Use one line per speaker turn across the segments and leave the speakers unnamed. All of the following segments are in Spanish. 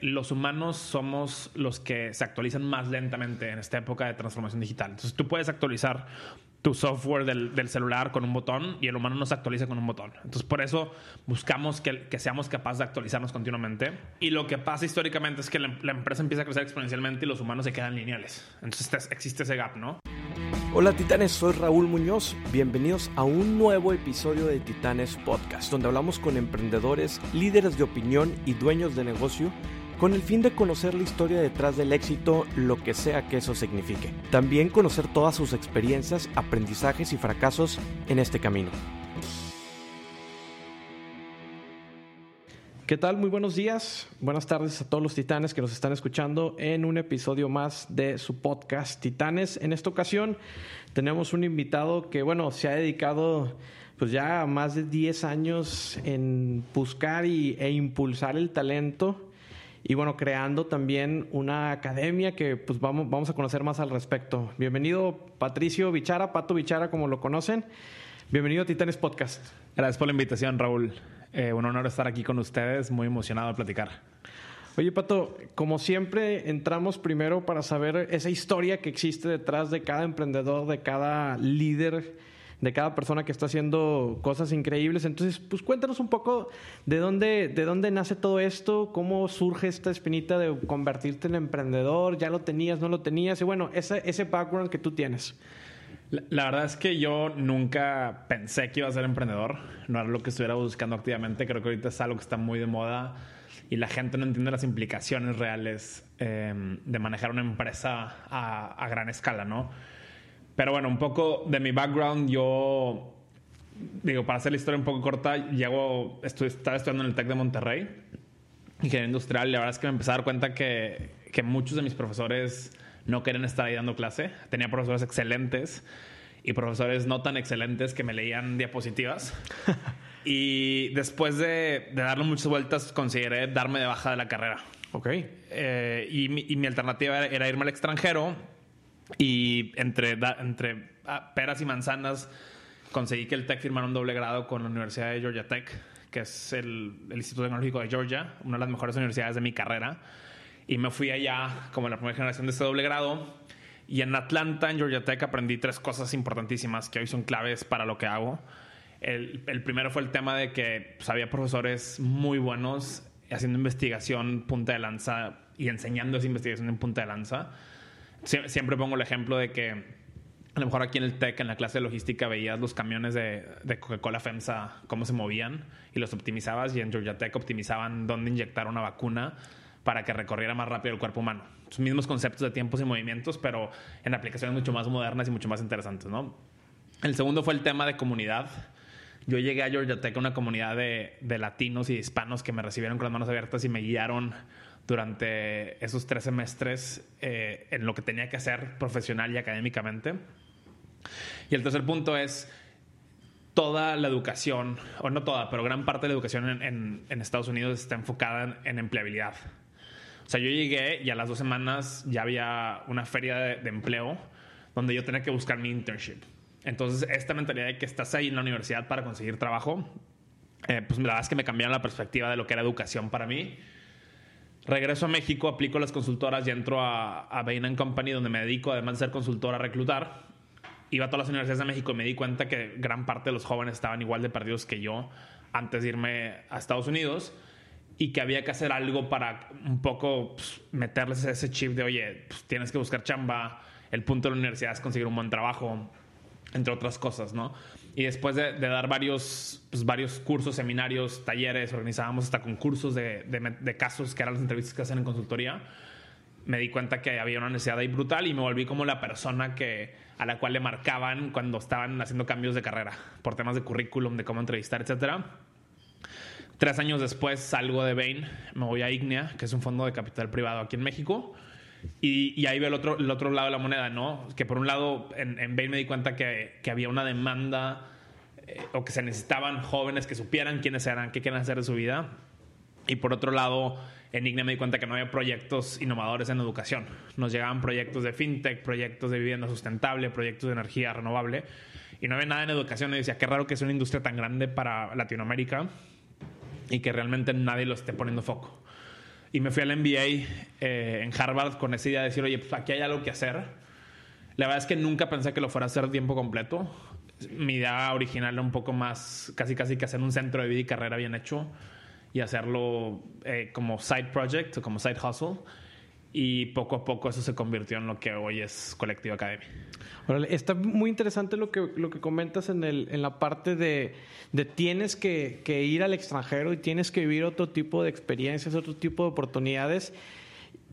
los humanos somos los que se actualizan más lentamente en esta época de transformación digital. Entonces tú puedes actualizar tu software del, celular con un botón y el humano no se actualiza con un botón. Entonces por eso buscamos que, seamos capaces de actualizarnos continuamente. Y lo que pasa históricamente es que la, la empresa empieza a crecer exponencialmente y los humanos se quedan lineales. Entonces existe ese gap, ¿no?
Hola titanes, soy Raúl Muñoz. Bienvenidos a un nuevo episodio de Titanes Podcast, donde hablamos con emprendedores, líderes de opinión y dueños de negocio con el fin de conocer la historia detrás del éxito, lo que sea que eso signifique. También conocer todas sus experiencias, aprendizajes y fracasos en este camino. ¿Qué tal? Muy buenos días, buenas tardes a todos los titanes que nos están escuchando en un episodio más de su podcast Titanes. En esta ocasión tenemos un invitado que, bueno, se ha dedicado pues ya más de 10 años en buscar y, e impulsar el talento y bueno, creando también una academia que pues vamos, vamos a conocer más al respecto. Bienvenido Patricio Bichara, Pato Bichara como lo conocen. Bienvenido a Titanes Podcast.
Gracias por la invitación, Raúl. Eh, un honor estar aquí con ustedes, muy emocionado de platicar.
Oye, Pato, como siempre, entramos primero para saber esa historia que existe detrás de cada emprendedor, de cada líder de cada persona que está haciendo cosas increíbles. Entonces, pues cuéntanos un poco de dónde, de dónde nace todo esto, cómo surge esta espinita de convertirte en emprendedor, ya lo tenías, no lo tenías, y bueno, ese, ese background que tú tienes.
La, verdad es que yo nunca pensé que iba a ser emprendedor, no era lo que estuviera buscando activamente, creo que ahorita es algo que está muy de moda y la gente no entiende las implicaciones reales eh, de manejar una empresa a, a gran escala, ¿no? Pero bueno, un poco de mi background, yo, digo, para hacer la historia un poco corta, llego, estoy, estaba estudiando en el TEC de Monterrey, ingeniería industrial, y la verdad es que me empecé a dar cuenta que, que muchos de mis profesores no querían estar ahí dando clase. Tenía profesores excelentes y profesores no tan excelentes que me leían diapositivas. y después de, de, darle muchas vueltas, consideré darme de baja de la carrera.
Ok.
Eh, y, mi, y, mi, alternativa era, irme al extranjero y entre, entre ah, peras y manzanas conseguí que el TEC firmara un doble grado con la Universidad de Georgia Tech, que es el, Instituto Tecnológico de Georgia, una de las mejores universidades de mi carrera. Y me fui allá como la primera generación de este doble grado. Y en Atlanta, en Georgia Tech, aprendí tres cosas importantísimas que hoy son claves para lo que hago. El, el primero fue el tema de que pues, había profesores muy buenos haciendo investigación punta de lanza y enseñando esa investigación en punta de lanza siempre pongo el ejemplo de que a lo mejor aquí en el TEC, en la clase de logística, veías los camiones de, Coca-Cola FEMSA, cómo se movían y los optimizabas y en Georgia Tech optimizaban dónde inyectar una vacuna para que recorriera más rápido el cuerpo humano. Los mismos conceptos de tiempos y movimientos, pero en aplicaciones mucho más modernas y mucho más interesantes, ¿no? El segundo fue el tema de comunidad. Yo llegué a Georgia Tech, una comunidad de, de latinos y hispanos que me recibieron con las manos abiertas y me guiaron durante esos tres semestres eh, en lo que tenía que hacer profesional y académicamente. Y el tercer punto es toda la educación, o no toda, pero gran parte de la educación en, Estados Unidos está enfocada en, empleabilidad. O sea, yo llegué y a las dos semanas ya había una feria de, empleo donde yo tenía que buscar mi internship. Entonces, esta mentalidad de que estás ahí en la universidad para conseguir trabajo, eh, pues la verdad es que me cambiaron la perspectiva de lo que era educación para mí Regreso a México, aplico las consultoras y entro a, a Bain Company, donde me dedico, además de ser consultora, a reclutar. Iba a todas las universidades de México y me di cuenta que gran parte de los jóvenes estaban igual de perdidos que yo antes de irme a Estados Unidos y que había que hacer algo para un poco pues, meterles ese chip de, oye, pues, tienes que buscar chamba, el punto de la universidad es conseguir un buen trabajo, entre otras cosas, ¿no? Y después de, dar varios, pues, varios cursos, seminarios, talleres, organizábamos hasta concursos de, de, casos que eran las entrevistas que hacen en consultoría, me di cuenta que había una necesidad ahí brutal y me volví como la persona que, a la cual le marcaban cuando estaban haciendo cambios de carrera, por temas de currículum, de cómo entrevistar, etc. Tres años después salgo de Bain, me voy a Ignea, que es un fondo de capital privado aquí en México y, ahí veo el otro, el otro lado de la moneda, ¿no? Que por un lado en, en Bain me di cuenta que, que había una demanda eh, o que se necesitaban jóvenes que supieran quiénes eran, qué quieren hacer de su vida. Y por otro lado, en IGNE me di cuenta que no había proyectos innovadores en educación. Nos llegaban proyectos de fintech, proyectos de vivienda sustentable, proyectos de energía renovable. Y no había nada en educación. Y decía, qué raro que es una industria tan grande para Latinoamérica y que realmente nadie lo esté poniendo foco. Y me fui al MBA eh, en Harvard con esa idea de decir, oye, pues aquí hay algo que hacer. La verdad es que nunca pensé que lo fuera a hacer tiempo completo. Mi idea original era un poco más, casi casi que hacer un centro de vida y carrera bien hecho y hacerlo eh, como side project o como side hustle. Y poco a poco eso se convirtió en lo que hoy es Colectivo Academy.
está muy interesante lo que, lo que comentas en, el, en la parte de, de tienes que, que, ir al extranjero y tienes que vivir otro tipo de experiencias, otro tipo de oportunidades.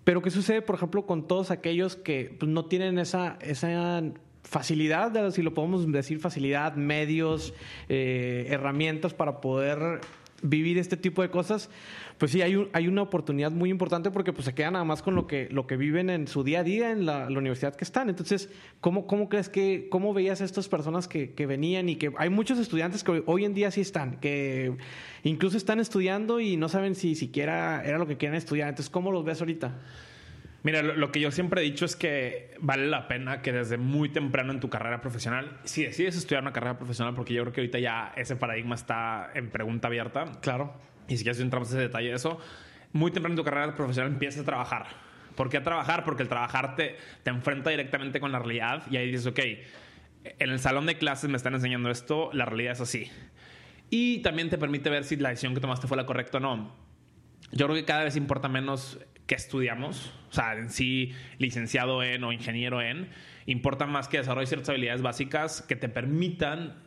Pero ¿qué sucede, por ejemplo, con todos aquellos que pues, no tienen esa, esa facilidad, si lo podemos decir, facilidad, medios, eh, herramientas para poder vivir este tipo de cosas, pues sí, hay, hay una oportunidad muy importante porque pues se quedan nada más con lo que, lo que viven en su día a día en la, universidad que están. Entonces, ¿cómo, cómo crees que, cómo veías a estas personas que, que, venían y que hay muchos estudiantes que hoy en día sí están, que incluso están estudiando y no saben si siquiera era lo que quieren estudiar? Entonces, ¿cómo los ves ahorita?
Mira, lo, que yo siempre he dicho es que vale la pena que desde muy temprano en tu carrera profesional, si decides estudiar una carrera profesional, porque yo creo que ahorita ya ese paradigma está en pregunta abierta.
Claro.
Y si quieres entramos en ese detalle de eso, muy temprano en tu carrera profesional empiezas a trabajar. ¿Por qué a trabajar? Porque el trabajar te, te enfrenta directamente con la realidad y ahí dices, ok, en el salón de clases me están enseñando esto, la realidad es así. Y también te permite ver si la decisión que tomaste fue la correcta o no. Yo creo que cada vez importa menos que estudiamos, o sea, en sí licenciado en o ingeniero en, importa más que desarrollar ciertas habilidades básicas que te permitan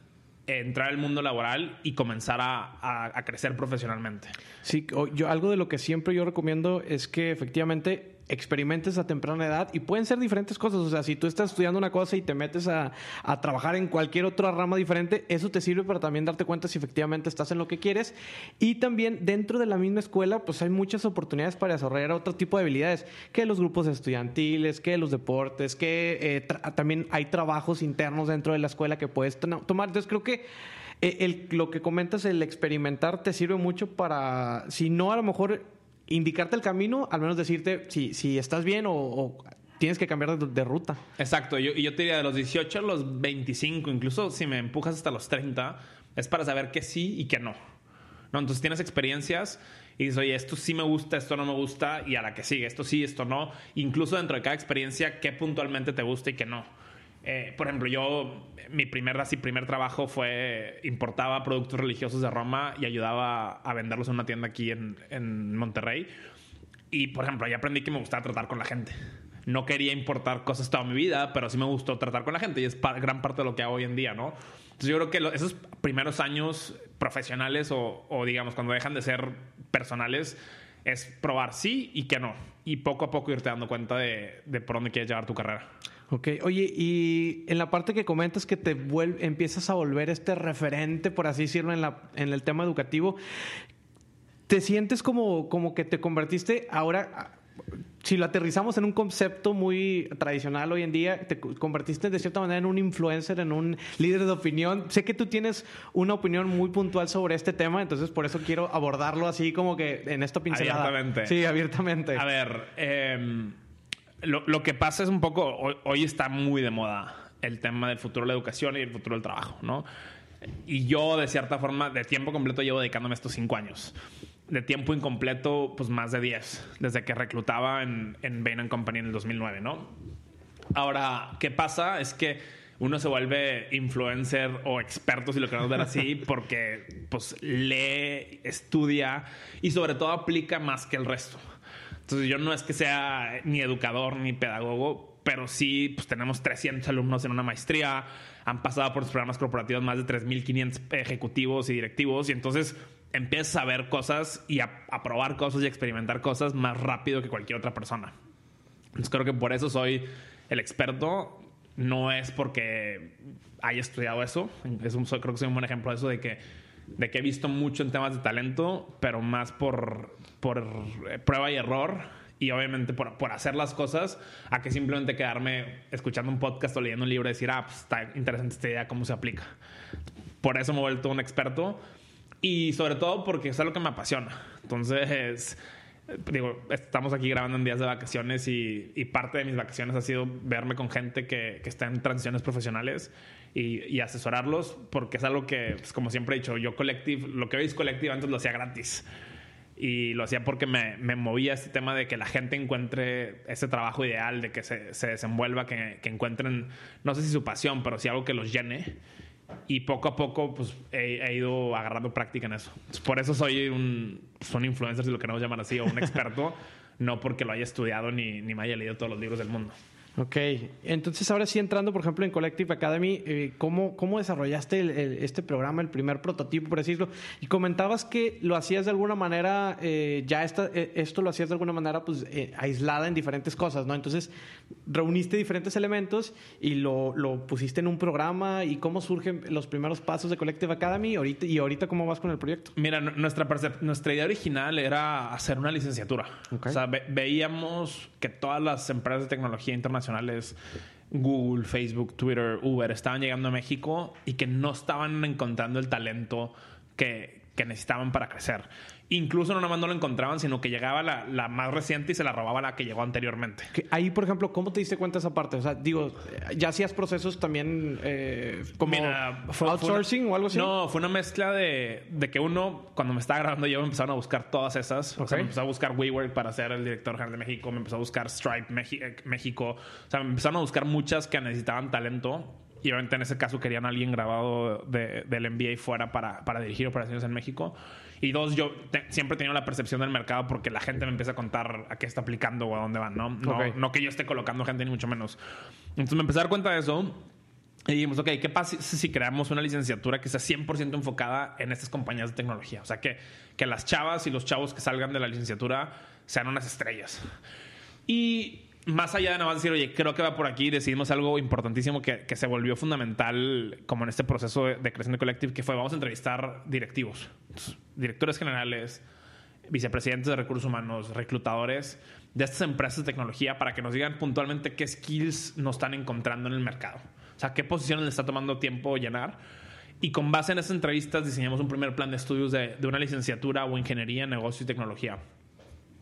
entrar al mundo laboral y comenzar a, a crecer profesionalmente.
Sí, yo algo de lo que siempre yo recomiendo es que efectivamente experimentes a temprana edad y pueden ser diferentes cosas. O sea, si tú estás estudiando una cosa y te metes a, a, trabajar en cualquier otra rama diferente, eso te sirve para también darte cuenta si efectivamente estás en lo que quieres. Y también dentro de la misma escuela, pues hay muchas oportunidades para desarrollar otro tipo de habilidades, que los grupos estudiantiles, que los deportes, que eh, también hay trabajos internos dentro de la escuela que puedes tomar. Entonces creo que... Eh, el, lo que comentas, el experimentar, te sirve mucho para, si no a lo mejor indicarte el camino, al menos decirte si, si estás bien o, tienes que cambiar de, ruta.
Exacto, y yo, te diría de los 18 a los 25, incluso si me empujas hasta los 30, es para saber qué sí y qué no. ¿No? Entonces tienes experiencias y dices, oye, esto sí me gusta, esto no me gusta, y a la que sigue, esto sí, esto no. Incluso dentro de cada experiencia, qué puntualmente te gusta y qué no. Eh, por ejemplo, yo, mi primer, así, primer trabajo fue, importaba productos religiosos de Roma y ayudaba a venderlos en una tienda aquí en, en Monterrey. Y, por ejemplo, ahí aprendí que me gustaba tratar con la gente. No quería importar cosas toda mi vida, pero sí me gustó tratar con la gente y es gran parte de lo que hago hoy en día, ¿no? Entonces yo creo que esos primeros años profesionales o, o, digamos cuando dejan de ser personales es probar sí y que no. Y poco a poco irte dando cuenta de, de por dónde quieres llevar tu carrera.
Ok, oye, y en la parte que comentas que te vuelve, empiezas a volver este referente, por así decirlo, en, la, en el tema educativo, ¿te sientes como, como que te convertiste ahora, si lo aterrizamos en un concepto muy tradicional hoy en día, te convertiste de cierta manera en un influencer, en un líder de opinión. Sé que tú tienes una opinión muy puntual sobre este tema, entonces por eso quiero abordarlo así como que en esta pincelada.
Abiertamente.
Sí, abiertamente.
A ver, eh lo, que pasa es un poco, hoy, está muy de moda el tema del futuro de la educación y el futuro del trabajo, ¿no? Y yo, de cierta forma, de tiempo completo llevo dedicándome estos cinco años. De tiempo incompleto, pues más de diez, desde que reclutaba en, en Bain Company en el 2009, ¿no? Ahora, ¿qué pasa? Es que uno se vuelve influencer o experto, si lo queremos ver así, porque pues lee, estudia y sobre todo aplica más que el resto. Entonces yo no es que sea ni educador ni pedagogo, pero sí pues tenemos 300 alumnos en una maestría, han pasado por los programas corporativos más de 3.500 ejecutivos y directivos y entonces empiezas a ver cosas y a, probar cosas y experimentar cosas más rápido que cualquier otra persona. Entonces creo que por eso soy el experto. No es porque haya estudiado eso. Es un, creo que soy un buen ejemplo de eso de que de que he visto mucho en temas de talento, pero más por, por eh, prueba y error y obviamente por, por, hacer las cosas a que simplemente quedarme escuchando un podcast o leyendo un libro y decir, ah, pues está interesante esta idea, cómo se aplica. Por eso me he vuelto un experto y sobre todo porque es algo que me apasiona. Entonces, digo, estamos aquí grabando en días de vacaciones y, y parte de mis vacaciones ha sido verme con gente que, que está en transiciones profesionales y, asesorarlos, porque es algo que, pues, como siempre he dicho, yo Collective, lo que es Collective antes lo hacía gratis. Y lo hacía porque me, me, movía este tema de que la gente encuentre ese trabajo ideal, de que se, se desenvuelva, que, que, encuentren, no sé si su pasión, pero sí algo que los llene. Y poco a poco, pues he, he ido agarrando práctica en eso. Por eso soy un, son influencer, si lo queremos llamar así, o un experto, no porque lo haya estudiado ni, ni me haya leído todos los libros del mundo.
Ok, entonces ahora sí entrando, por ejemplo, en Collective Academy, eh, ¿cómo, ¿cómo, desarrollaste el, el, este programa, el primer prototipo, por decirlo? Y comentabas que lo hacías de alguna manera, eh, ya esta, eh, esto lo hacías de alguna manera pues eh, aislada en diferentes cosas, ¿no? Entonces, reuniste diferentes elementos y lo, lo, pusiste en un programa y cómo surgen los primeros pasos de Collective Academy y ahorita, y ahorita cómo vas con el proyecto.
Mira, nuestra, nuestra idea original era hacer una licenciatura. Okay. O sea, ve, veíamos que todas las empresas de tecnología internacional Google, Facebook, Twitter, Uber estaban llegando a México y que no estaban encontrando el talento que, que necesitaban para crecer. Incluso no nomás no lo encontraban, sino que llegaba la, la, más reciente y se la robaba la que llegó anteriormente.
Ahí, por ejemplo, ¿cómo te diste cuenta de esa parte? O sea, digo, ¿ya hacías procesos también eh, como Mira, fue, outsourcing
fue
o algo así?
No, fue una mezcla de, de, que uno, cuando me estaba grabando yo, me empezaron a buscar todas esas. Okay. O sea, me empezó a buscar WeWork para ser el director general de México, me empezó a buscar Stripe México. O sea, me empezaron a buscar muchas que necesitaban talento y obviamente en ese caso querían a alguien grabado de, del MBA fuera para, para dirigir operaciones en México. Y dos, yo te, siempre he tenido la percepción del mercado porque la gente me empieza a contar a qué está aplicando o a dónde van, ¿no? No, okay. no que yo esté colocando gente ni mucho menos. Entonces me empecé a dar cuenta de eso. Y dijimos, ok, ¿qué pasa si creamos una licenciatura que sea 100% enfocada en estas compañías de tecnología? O sea, que, que las chavas y los chavos que salgan de la licenciatura sean unas estrellas. Y más allá de nada más oye, creo que va por aquí, decidimos algo importantísimo que, que se volvió fundamental como en este proceso de, de creación de Collective, que fue vamos a entrevistar directivos, directores generales, vicepresidentes de recursos humanos, reclutadores de estas empresas de tecnología para que nos digan puntualmente qué skills nos están encontrando en el mercado. O sea, qué posiciones le está tomando tiempo llenar. Y con base en esas entrevistas diseñamos un primer plan de estudios de, de una licenciatura o ingeniería, negocio y tecnología.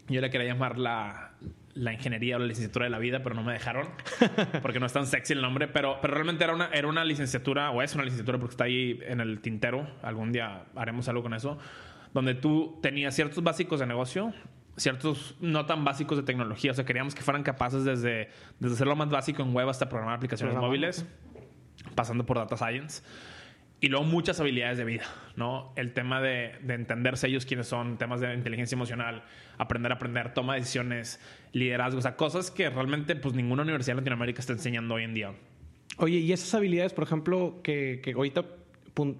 Yo le quería llamar la, la ingeniería o la licenciatura de la vida, pero no me dejaron porque no es tan sexy el nombre. Pero, pero realmente era una, era una licenciatura, o es una licenciatura porque está ahí en el tintero. Algún día haremos algo con eso. Donde tú tenías ciertos básicos de negocio, ciertos no tan básicos de tecnología. O sea, queríamos que fueran capaces desde, desde hacer lo más básico en web hasta programar aplicaciones móviles, pasando por data science. Y luego muchas habilidades de vida, ¿no? El tema de, de, entenderse ellos quiénes son, temas de inteligencia emocional, aprender a aprender, toma de decisiones, liderazgo, o sea, cosas que realmente pues ninguna universidad en Latinoamérica está enseñando hoy en día.
Oye, y esas habilidades, por ejemplo, que, que ahorita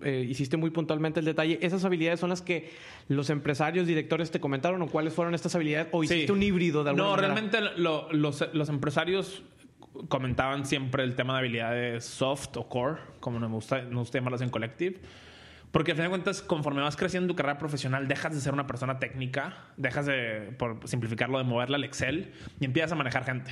eh, hiciste muy puntualmente el detalle, ¿esas habilidades son las que los empresarios, directores te comentaron o cuáles fueron estas habilidades? ¿O hiciste sí. un híbrido de alguna
No,
manera?
realmente lo, los, los empresarios comentaban siempre el tema de habilidades soft o core, como nos gusta, nos gusta llamarlas en Collective. Porque al final de cuentas, conforme vas creciendo en tu carrera profesional, dejas de ser una persona técnica, dejas de, por simplificarlo, de moverla al Excel y empiezas a manejar gente.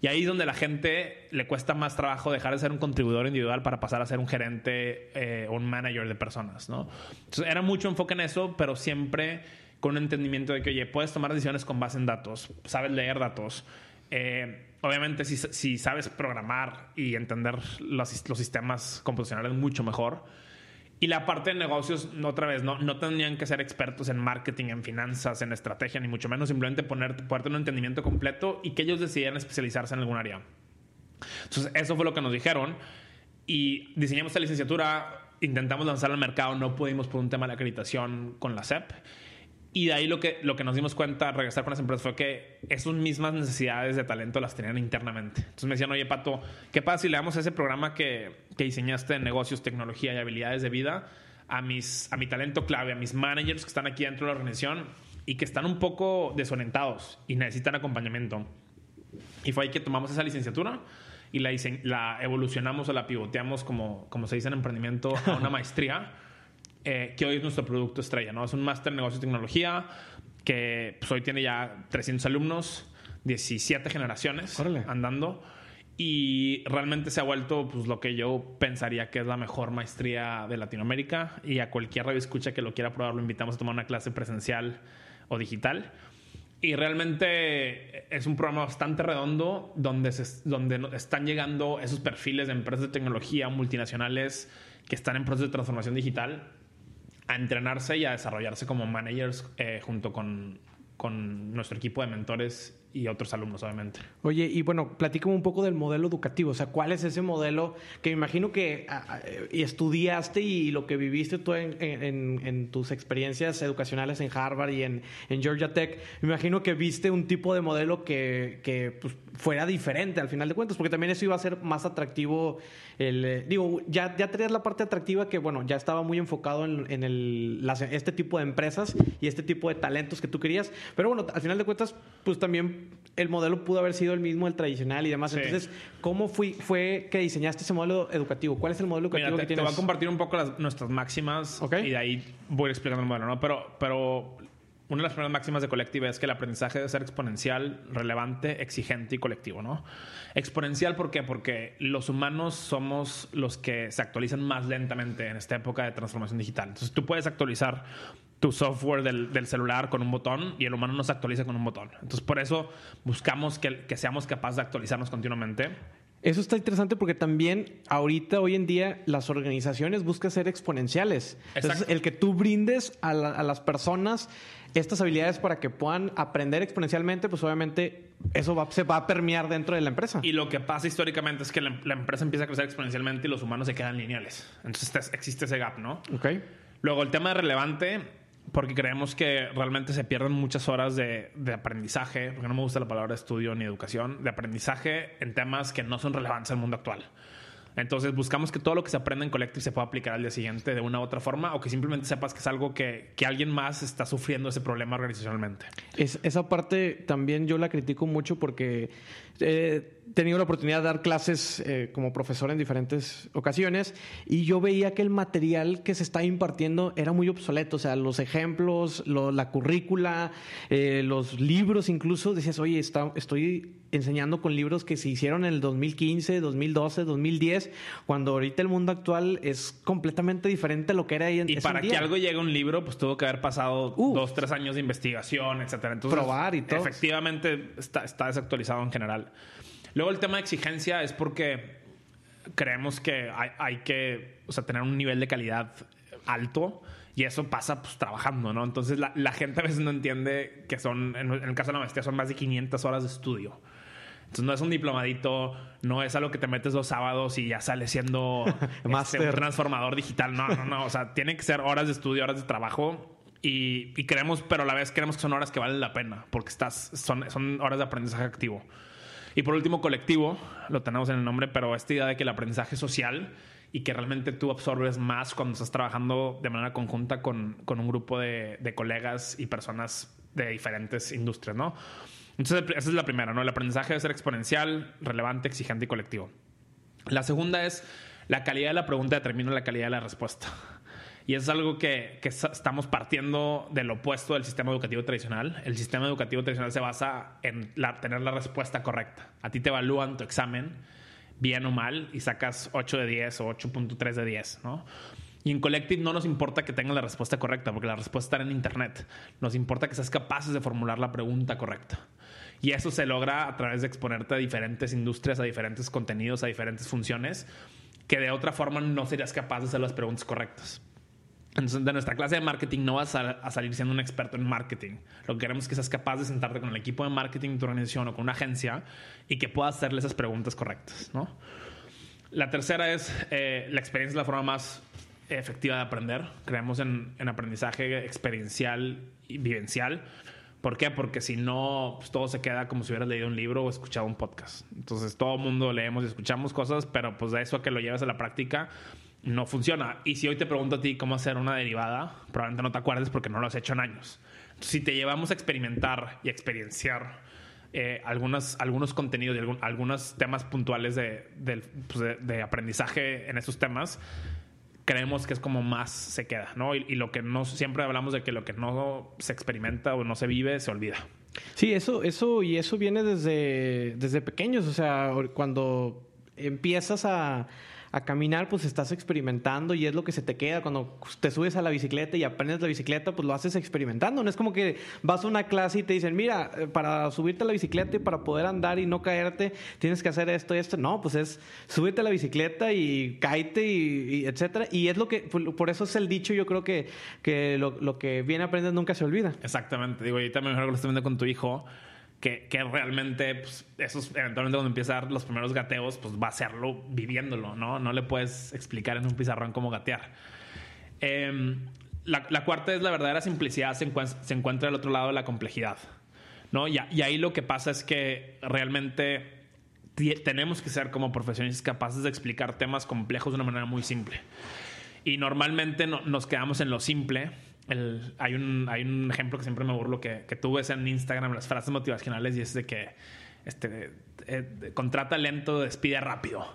Y ahí es donde la gente le cuesta más trabajo dejar de ser un contribuidor individual para pasar a ser un gerente eh, o un manager de personas, ¿no? Entonces era mucho enfoque en eso, pero siempre con un entendimiento de que, oye, puedes tomar decisiones con base en datos, sabes leer datos. Eh, obviamente, si, si, sabes programar y entender los, los sistemas computacionales mucho mejor. Y la parte de negocios, otra vez, no, no tenían que ser expertos en marketing, en finanzas, en estrategia, ni mucho menos simplemente poner, poder tener un entendimiento completo y que ellos decidieran especializarse en algún área. Entonces, eso fue lo que nos dijeron. Y diseñamos esta licenciatura, intentamos lanzarla al mercado, no pudimos por un tema de acreditación con la CEP. Y de ahí lo que, lo que nos dimos cuenta al regresar con las empresas fue que esas mismas necesidades de talento las tenían internamente. Entonces me decían, oye, Pato, ¿qué pasa si le damos ese programa que, que diseñaste en negocios, tecnología y habilidades de vida a, mis, a mi talento clave, a mis managers que están aquí dentro de la organización y que están un poco desorientados y necesitan acompañamiento? Y fue ahí que tomamos esa licenciatura y la, la evolucionamos o la pivoteamos, como, como se dice en emprendimiento, a una maestría. Eh, que hoy es nuestro producto estrella, ¿no? Es un máster en negocio y tecnología que pues, hoy tiene ya 300 alumnos, 17 generaciones Órale. andando y realmente se ha vuelto pues lo que yo pensaría que es la mejor maestría de Latinoamérica y a cualquier radio escucha que lo quiera probar lo invitamos a tomar una clase presencial o digital. Y realmente es un programa bastante redondo donde, se, donde están llegando esos perfiles de empresas de tecnología multinacionales que están en proceso de transformación digital a entrenarse y a desarrollarse como managers eh, junto con, con nuestro equipo de mentores y otros alumnos, obviamente.
Oye, y bueno, platícame un poco del modelo educativo. O sea, ¿cuál es ese modelo que me imagino que estudiaste y lo que viviste tú en, tus experiencias educacionales en Harvard y en, Georgia Tech? Me imagino que viste un tipo de modelo que, que pues, fuera diferente al final de cuentas, porque también eso iba a ser más atractivo. El, eh, digo, ya, ya tenías la parte atractiva que, bueno, ya estaba muy enfocado en, el, este tipo de empresas y este tipo de talentos que tú querías. Pero bueno, al final de cuentas, pues también el modelo pudo haber sido el mismo, el tradicional y demás. Entonces, ¿cómo fui, fue que diseñaste ese modelo educativo? ¿Cuál es el modelo educativo
te,
que tienes?
Te voy a compartir un poco las, nuestras máximas y de ahí voy explicando el modelo, ¿no? Pero, pero una de las primeras máximas de Collective es que el aprendizaje debe ser exponencial, relevante, exigente y colectivo, ¿no? Exponencial, ¿por qué? Porque los humanos somos los que se actualizan más lentamente en esta época de transformación digital. Entonces, tú puedes actualizar tu software del, celular con un botón y el humano no se actualiza con un botón. Entonces, por eso buscamos que, que seamos capaces de actualizarnos continuamente.
Eso está interesante porque también ahorita, hoy en día, las organizaciones buscan ser exponenciales. Entonces, el que tú brindes a, las personas estas habilidades para que puedan aprender exponencialmente, pues obviamente eso va, se va a permear dentro de la empresa.
Y lo que pasa históricamente es que la, la empresa empieza a crecer exponencialmente y los humanos se quedan lineales. Entonces existe ese gap, ¿no?
Ok.
Luego, el tema de relevante porque creemos que realmente se pierden muchas horas de, de, aprendizaje, porque no me gusta la palabra estudio ni educación, de aprendizaje en temas que no son relevantes al mundo actual. Entonces buscamos que todo lo que se aprende en Collective se pueda aplicar al día siguiente de una u otra forma o que simplemente sepas que es algo que, que alguien más está sufriendo ese problema organizacionalmente.
Es, esa parte también yo la critico mucho porque eh, tenido la oportunidad de dar clases eh, como profesor en diferentes ocasiones y yo veía que el material que se estaba impartiendo era muy obsoleto, o sea, los ejemplos, la currícula, eh, los libros incluso, decías, oye, está, estoy enseñando con libros que se hicieron en el 2015, 2012, 2010, cuando ahorita el mundo actual es completamente diferente a lo que era ahí en
Y para que algo llegue a un libro, pues tuvo que haber pasado dos, tres años de investigación, etcétera. Entonces,
Probar y todo.
Efectivamente está, está desactualizado en general. Luego el tema de exigencia es porque creemos que hay, que o sea, tener un nivel de calidad alto y eso pasa pues trabajando, ¿no? Entonces la, la gente a veces no entiende que son, en, el caso de la maestría, son más de 500 horas de estudio. Entonces no es un diplomadito, no es algo que te metes dos sábados y ya sales siendo este, un transformador digital. No, no, no. O sea, tiene que ser horas de estudio, horas de trabajo. Y, y queremos, pero a la vez queremos que son horas que valen la pena, porque estás, son, son horas de aprendizaje activo. Y por último, colectivo, lo tenemos en el nombre, pero esta idea de que el aprendizaje social y que realmente tú absorbes más cuando estás trabajando de manera conjunta con, con un grupo de, de, colegas y personas de diferentes industrias, ¿no? Entonces, esa es la primera, ¿no? El aprendizaje debe ser exponencial, relevante, exigente y colectivo. La segunda es la calidad de la pregunta determina la calidad de la respuesta. Y es algo que, que, estamos partiendo del opuesto del sistema educativo tradicional. El sistema educativo tradicional se basa en tener la respuesta correcta. A ti te evalúan tu examen, bien o mal, y sacas 8 de 10 o 8.3 de 10, ¿no? Y en Collective no nos importa que tengan la respuesta correcta, porque la respuesta está en Internet. Nos importa que seas capaces de formular la pregunta correcta. Y eso se logra a través de exponerte a diferentes industrias, a diferentes contenidos, a diferentes funciones, que de otra forma no serías capaz de hacer las preguntas correctas. Entonces, de nuestra clase de marketing no vas a, salir siendo un experto en marketing. Lo que queremos es que seas capaz de sentarte con el equipo de marketing de tu organización o con una agencia y que puedas hacerle esas preguntas correctas. ¿no? La tercera es eh, la experiencia es la forma más efectiva de aprender. Creemos en, en aprendizaje experiencial y vivencial. ¿Por qué? Porque si no, pues todo se queda como si hubieras leído un libro o escuchado un podcast. Entonces, todo el mundo leemos y escuchamos cosas, pero pues de eso a que lo lleves a la práctica, no funciona. Y si hoy te pregunto a ti cómo hacer una derivada, probablemente no te acuerdes porque no lo has hecho en años. si te llevamos a experimentar y experienciar eh, algunos contenidos y algunos temas puntuales pues, de, aprendizaje en esos temas, creemos que es como más se queda, ¿no? Y, lo que no, siempre hablamos de que lo que no se experimenta o no se vive, se olvida.
Sí, eso, eso, y eso viene desde, desde pequeños, o sea, cuando empiezas a, a caminar, pues estás experimentando y es lo que se te queda. Cuando te subes a la bicicleta y aprendes la bicicleta, pues lo haces experimentando. No es como que vas a una clase y te dicen, mira, eh, para subirte a la bicicleta y para poder andar y no caerte, tienes que hacer esto y esto. No, pues es súbete a la bicicleta y cáete y, etcétera. Y es lo que, por eso es el dicho, yo creo que, que lo, que viene aprendes nunca se olvida.
Exactamente. Digo, y también mejor que lo estás viendo con tu hijo que, realmente, pues, esos, eventualmente cuando empieza a dar los primeros gateos, pues va a hacerlo viviéndolo, ¿no? No le puedes explicar en un pizarrón cómo gatear. Em, la, cuarta es la verdadera simplicidad, se, encuentra al otro lado de la complejidad, ¿no? Y, y ahí lo que pasa es que realmente tenemos que ser como profesionistas capaces de explicar temas complejos de una manera muy simple. Y normalmente no, nos quedamos en lo simple hay, un, hay un ejemplo que siempre me burlo que, que tú ves en Instagram, las frases motivacionales, y es de que este, eh, contrata lento, despide rápido.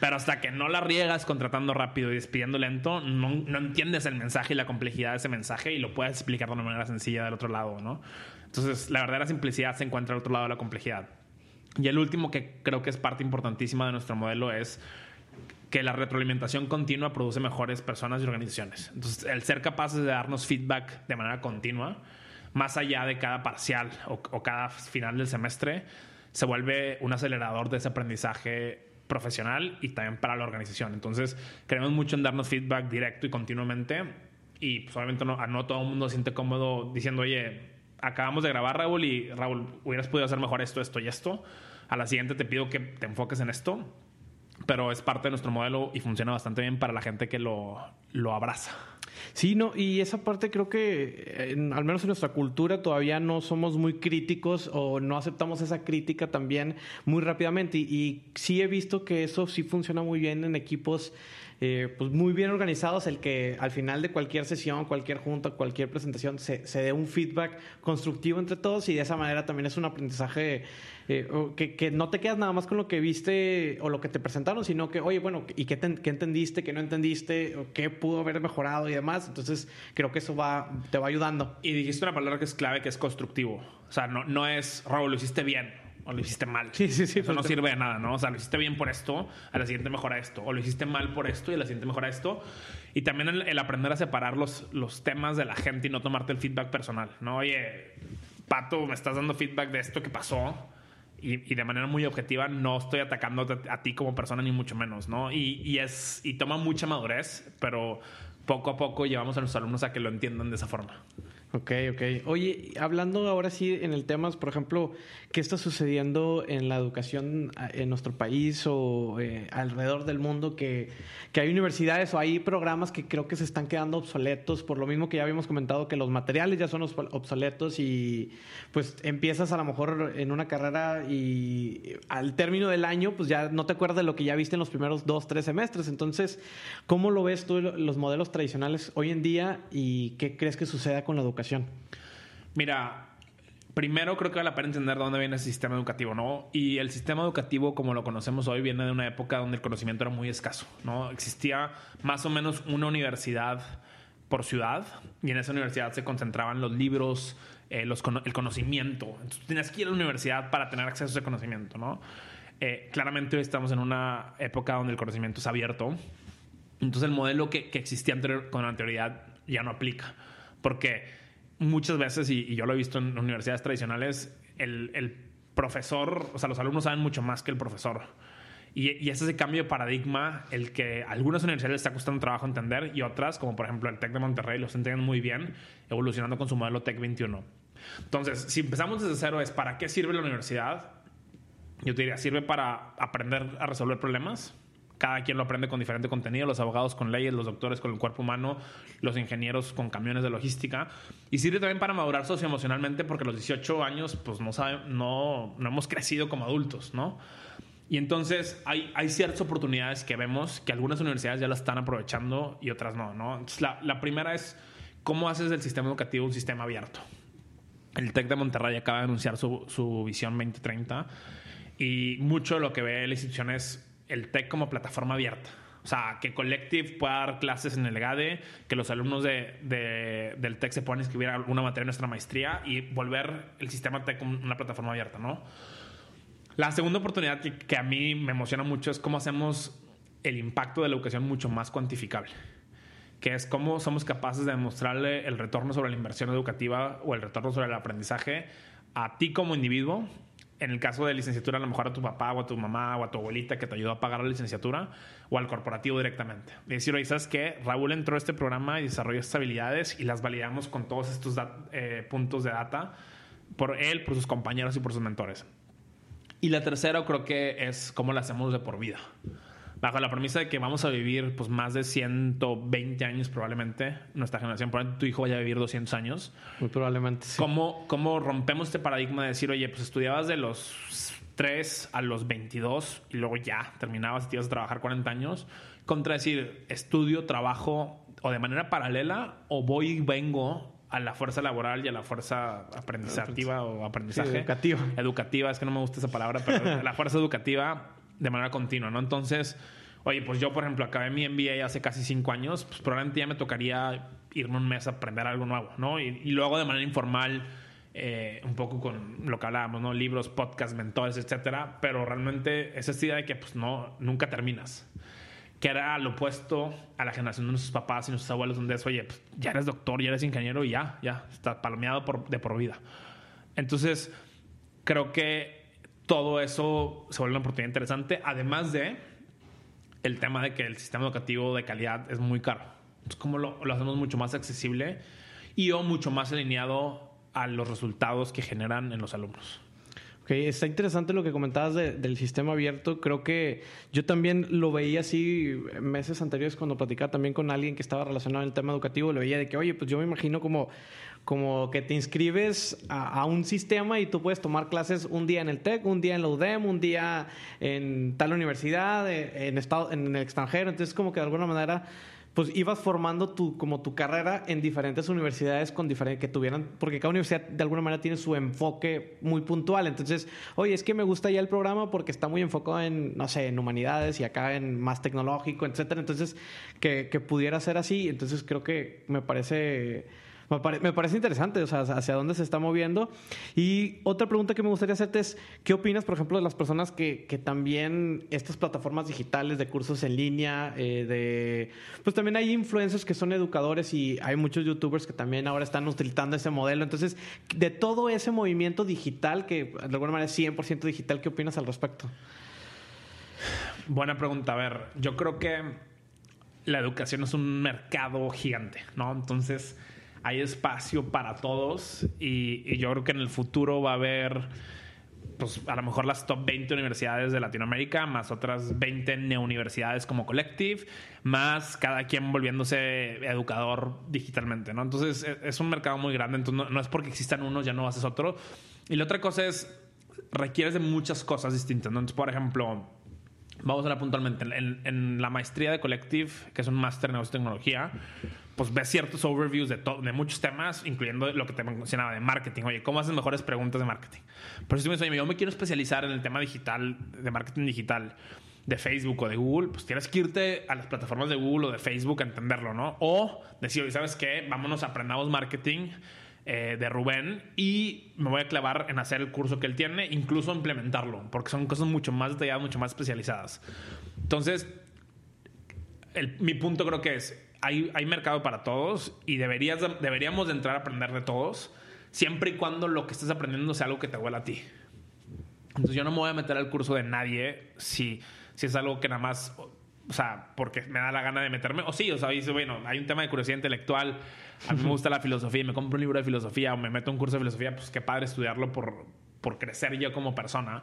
Pero hasta que no la riegas contratando rápido y despidiendo lento, no, no, entiendes el mensaje y la complejidad de ese mensaje y lo puedes explicar de una manera sencilla del otro lado, ¿no? Entonces, la verdadera simplicidad se encuentra al otro lado de la complejidad. Y el último que creo que es parte importantísima de nuestro modelo es que la retroalimentación continua produce mejores personas y organizaciones. Entonces, el ser capaces de darnos feedback de manera continua, más allá de cada parcial o, cada final del semestre, se vuelve un acelerador de ese aprendizaje profesional y también para la organización. Entonces, creemos mucho en darnos feedback directo y continuamente. Y pues, obviamente no, no todo el mundo se siente cómodo diciendo, oye, acabamos de grabar, Raúl, y Raúl, hubieras podido hacer mejor esto, esto y esto. A la siguiente te pido que te enfoques en esto pero es parte de nuestro modelo y funciona bastante bien para la gente que lo, lo abraza.
Sí, no, y esa parte creo que, al menos en nuestra cultura, todavía no somos muy críticos o no aceptamos esa crítica también muy rápidamente. Y, y sí he visto que eso sí funciona muy bien en equipos eh, pues muy bien organizados, el que al final de cualquier sesión, cualquier junta, cualquier presentación se, se dé un feedback constructivo entre todos y de esa manera también es un aprendizaje eh, que, que, no te quedas nada más con lo que viste o lo que te presentaron, sino que, oye, bueno, ¿y qué, qué entendiste, qué no entendiste, o qué pudo haber mejorado y demás? Entonces, creo que eso va, te va ayudando.
Y dijiste una palabra que es clave, que es constructivo. O sea, no, no es, Raúl, lo hiciste bien o lo hiciste mal.
Sí, sí, sí.
Eso no sirve de nada, ¿no? O sea, lo hiciste bien por esto, a la siguiente mejora esto. O lo hiciste mal por esto y a la siguiente mejora esto. Y también el, aprender a separar los, los temas de la gente y no tomarte el feedback personal, ¿no? Oye, Pato, me estás dando feedback de esto que pasó. Y, de manera muy objetiva no estoy atacando a ti como persona ni mucho menos, ¿no? Y, y, es y toma mucha madurez, pero poco a poco llevamos a nuestros alumnos a que lo entiendan de esa forma.
Ok, ok. Oye, hablando ahora sí en el tema, por ejemplo, ¿qué está sucediendo en la educación ah, en nuestro país o eh, alrededor del mundo? Que, que, hay universidades o hay programas que creo que se están quedando obsoletos, por lo mismo que ya habíamos comentado que los materiales ya son obsoletos y pues empiezas a lo mejor en una carrera y al término del año pues ya no te acuerdas de lo que ya viste en los primeros dos, tres semestres. Entonces, ¿cómo lo ves tú los modelos tradicionales hoy en día y qué crees que suceda con la educación?
Mira, primero creo que vale la pena entender de dónde viene el sistema educativo, ¿no? Y el sistema educativo, como lo conocemos hoy, viene de una época donde el conocimiento era muy escaso, ¿no? Existía más o menos una universidad por ciudad y en esa universidad se concentraban los libros, eh, el conocimiento. Entonces tenías que ir a la universidad para tener acceso a ese conocimiento, ¿no? Eh, claramente hoy estamos en una época donde el conocimiento es abierto. Entonces el modelo que, existía con anterioridad ya no aplica. Porque muchas veces, y, yo lo he visto en universidades tradicionales, el, profesor, o sea, los alumnos saben mucho más que el profesor. Y, y es ese cambio de paradigma el que algunas universidades les está costando trabajo entender y otras, como por ejemplo el TEC de Monterrey, lo entienden muy bien, evolucionando con su modelo TEC 21. Entonces, si empezamos desde cero, es ¿para qué sirve la universidad? Yo te diría, sirve para aprender a resolver problemas, cada quien lo aprende con diferente contenido, los abogados con leyes, los doctores con el cuerpo humano, los ingenieros con camiones de logística. Y sirve también para madurar socioemocionalmente porque a los 18 años pues no, sabe, no, no hemos crecido como adultos, ¿no? Y entonces hay, ciertas oportunidades que vemos que algunas universidades ya las están aprovechando y otras no, ¿no? Entonces la, la primera es cómo haces del sistema educativo un sistema abierto. El TEC de Monterrey acaba de anunciar su, su visión 2030 y mucho de lo que ve la institución es el TEC como plataforma abierta. O sea, que Collective pueda dar clases en el GADE, que los alumnos de, del TEC se puedan inscribir alguna materia en nuestra maestría y volver el sistema TEC una plataforma abierta, ¿no? La segunda oportunidad que, a mí me emociona mucho es cómo hacemos el impacto de la educación mucho más cuantificable, que es cómo somos capaces de demostrarle el retorno sobre la inversión educativa o el retorno sobre el aprendizaje a ti como individuo. En el caso de licenciatura, a lo mejor a tu papá o a tu mamá o a tu abuelita que te ayudó a pagar la licenciatura o al corporativo directamente. Y decir, oye, ¿sabes qué? Raúl entró a este programa y desarrolló estas habilidades y las validamos con todos estos eh, puntos de data por él, por sus compañeros y por sus mentores. Y la tercera creo que es cómo la hacemos de por vida bajo la premisa de que vamos a vivir pues más de 120 años probablemente, nuestra generación, probablemente tu hijo vaya a vivir 200 años.
Muy probablemente. Sí.
¿Cómo, ¿Cómo rompemos este paradigma de decir, oye, pues estudiabas de los 3 a los 22 y luego ya terminabas y te ibas a trabajar 40 años? Contra decir, estudio, trabajo o de manera paralela o voy y vengo a la fuerza laboral y a la fuerza aprendizativa o aprendizaje.
educativa.
Educativa, es que no me gusta esa palabra, pero la fuerza educativa de manera continua, ¿no? Entonces, oye, pues yo, por ejemplo, acabé mi MBA hace casi cinco años, pues probablemente ya me tocaría irme un mes a aprender algo nuevo, ¿no? Y, y luego de manera informal, eh, un poco con lo que hablábamos, ¿no? Libros, podcasts, mentores, etcétera, pero realmente es esa idea de que, pues, no, nunca terminas. Que era lo opuesto a la generación de nuestros papás y nuestros abuelos, donde es, oye, pues, ya eres doctor, ya eres ingeniero y ya, ya, está palomeado por, de por vida. Entonces, creo que todo eso se vuelve una oportunidad interesante, además de el tema de que el sistema educativo de calidad es muy caro. Entonces, ¿cómo lo, lo hacemos mucho más accesible y o mucho más alineado a los resultados que generan en los alumnos?
Está interesante lo que comentabas del sistema abierto. Creo que yo también lo veía así meses anteriores cuando platicaba también con alguien que estaba relacionado en el tema educativo. Lo veía de que, oye, pues yo me imagino como como que te inscribes a, un sistema y tú puedes tomar clases un día en el TEC, un día en la UDEM, un día en tal universidad, en, estado, en el extranjero. Entonces, como que de alguna manera pues ibas formando tu, como tu carrera en diferentes universidades con diferentes que tuvieran, porque cada universidad de alguna manera tiene su enfoque muy puntual. Entonces, oye, es que me gusta ya el programa porque está muy enfocado en, no sé, en humanidades y acá en más tecnológico, etcétera. Entonces, que, que pudiera ser así. Entonces, creo que me parece me, parece interesante, o sea, hacia dónde se está moviendo. Y otra pregunta que me gustaría hacerte es, ¿qué opinas, por ejemplo, de las personas que, que también estas plataformas digitales de cursos en línea, eh, de... Pues también hay influencers que son educadores y hay muchos youtubers que también ahora están utilizando ese modelo. Entonces, de todo ese movimiento digital, que de alguna manera es 100% digital, ¿qué opinas al respecto?
Buena pregunta. A ver, yo creo que la educación es un mercado gigante, ¿no? Entonces hay espacio para todos y, yo creo que en el futuro va a haber pues a lo mejor las top 20 universidades de Latinoamérica, más otras 20 neuniversidades como Collective, más cada quien volviéndose educador digitalmente, ¿no? Entonces e, es un mercado muy grande, entonces no, es porque existan unos ya no haces otro. Y la otra cosa es, requieres de muchas cosas distintas, ¿no? Entonces, por ejemplo, vamos a ver puntualmente, en, la maestría de Collective, que es un máster en negocio tecnología, pues ves ciertos overviews de, de muchos temas, incluyendo lo que te mencionaba de marketing. Oye, ¿cómo haces mejores preguntas de marketing? Por eso me dices, oye, yo me quiero especializar en el tema digital, de marketing digital, de Facebook o de Google, pues tienes que irte a las plataformas de Google o de Facebook a entenderlo, ¿no? O decir, oye, ¿sabes qué? Vámonos, aprendamos marketing eh, de Rubén y me voy a clavar en hacer el curso que él tiene, incluso implementarlo, porque son cosas mucho más detalladas, mucho más especializadas. Entonces, mi punto creo que es, hay, hay mercado para todos y deberías, deberíamos de entrar a aprender de todos, siempre y cuando lo que estés aprendiendo sea algo que te huela a ti. Entonces yo no me voy a meter al curso de nadie si, si es algo que nada más, o sea, porque me da la gana de meterme, o sí, o sea, dice, bueno, hay un tema de curiosidad intelectual, a mí me gusta la filosofía y me compro un libro de filosofía o me meto un curso de filosofía, pues qué padre estudiarlo por, por crecer yo como persona.